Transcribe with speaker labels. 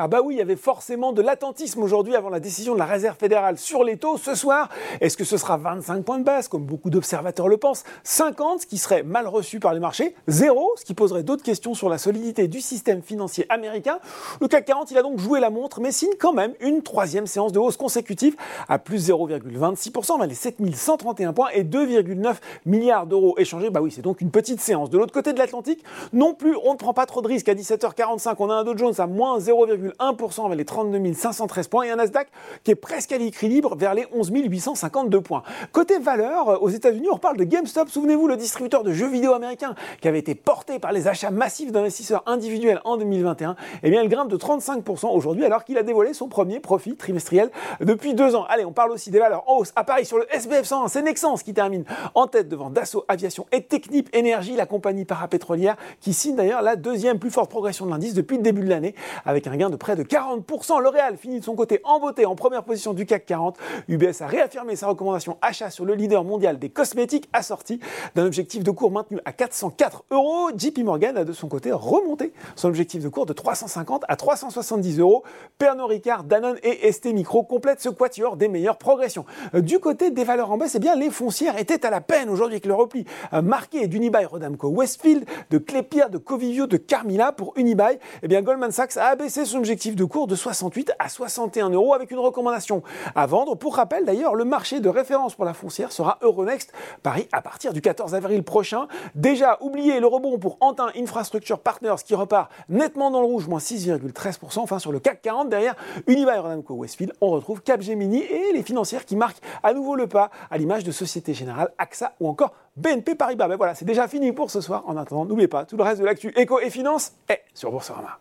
Speaker 1: Ah bah oui, il y avait forcément de l'attentisme aujourd'hui avant la décision de la Réserve fédérale sur les taux ce soir. Est-ce que ce sera 25 points de base, comme beaucoup d'observateurs le pensent 50, ce qui serait mal reçu par les marchés 0, ce qui poserait d'autres questions sur la solidité du système financier américain. Le CAC 40, il a donc joué la montre, mais signe quand même une troisième séance de hausse consécutive à plus 0,26%, vers les 7131 points et 2,9 milliards d'euros échangés. Bah oui, c'est donc une petite séance. De l'autre côté de l'Atlantique, non plus, on ne prend pas trop de risques. À 17h45, on a un Dow Jones à moins 0, 1% avec les 32 513 points et un Nasdaq qui est presque à l'équilibre vers les 11 852 points. Côté valeur, euh, aux États-Unis, on reparle de GameStop. Souvenez-vous, le distributeur de jeux vidéo américain qui avait été porté par les achats massifs d'investisseurs individuels en 2021. Eh bien, il grimpe de 35% aujourd'hui alors qu'il a dévoilé son premier profit trimestriel depuis deux ans. Allez, on parle aussi des valeurs en hausse. À Paris, sur le SBF 100, c'est Nexens qui termine en tête devant Dassault Aviation et Technip Énergie, la compagnie parapétrolière qui signe d'ailleurs la deuxième plus forte progression de l'indice depuis le début de l'année avec un gain de près de 40%. L'Oréal finit de son côté en beauté en première position du CAC 40. UBS a réaffirmé sa recommandation achat sur le leader mondial des cosmétiques assorti d'un objectif de cours maintenu à 404 euros. JP Morgan a de son côté remonté son objectif de cours de 350 à 370 euros. Pernod Ricard, Danone et ST Micro complètent ce quatuor des meilleures progressions. Du côté des valeurs en baisse, eh bien, les foncières étaient à la peine aujourd'hui avec le repli marqué d'Unibail Rodamco Westfield, de Clépierre, de Covivio, de Carmila pour Unibail. Eh bien, Goldman Sachs a abaissé son objectif de cours de 68 à 61 euros avec une recommandation à vendre. Pour rappel d'ailleurs, le marché de référence pour la foncière sera Euronext Paris à partir du 14 avril prochain. Déjà, oubliez le rebond pour Antin Infrastructure Partners qui repart nettement dans le rouge, moins 6,13%. Enfin, sur le CAC 40, derrière Unibail Rodamco Westfield, on retrouve Capgemini et les financières qui marquent à nouveau le pas à l'image de Société Générale, AXA ou encore BNP Paribas. Ben voilà, c'est déjà fini pour ce soir. En attendant, n'oubliez pas, tout le reste de l'actu éco et finance est sur Boursorama.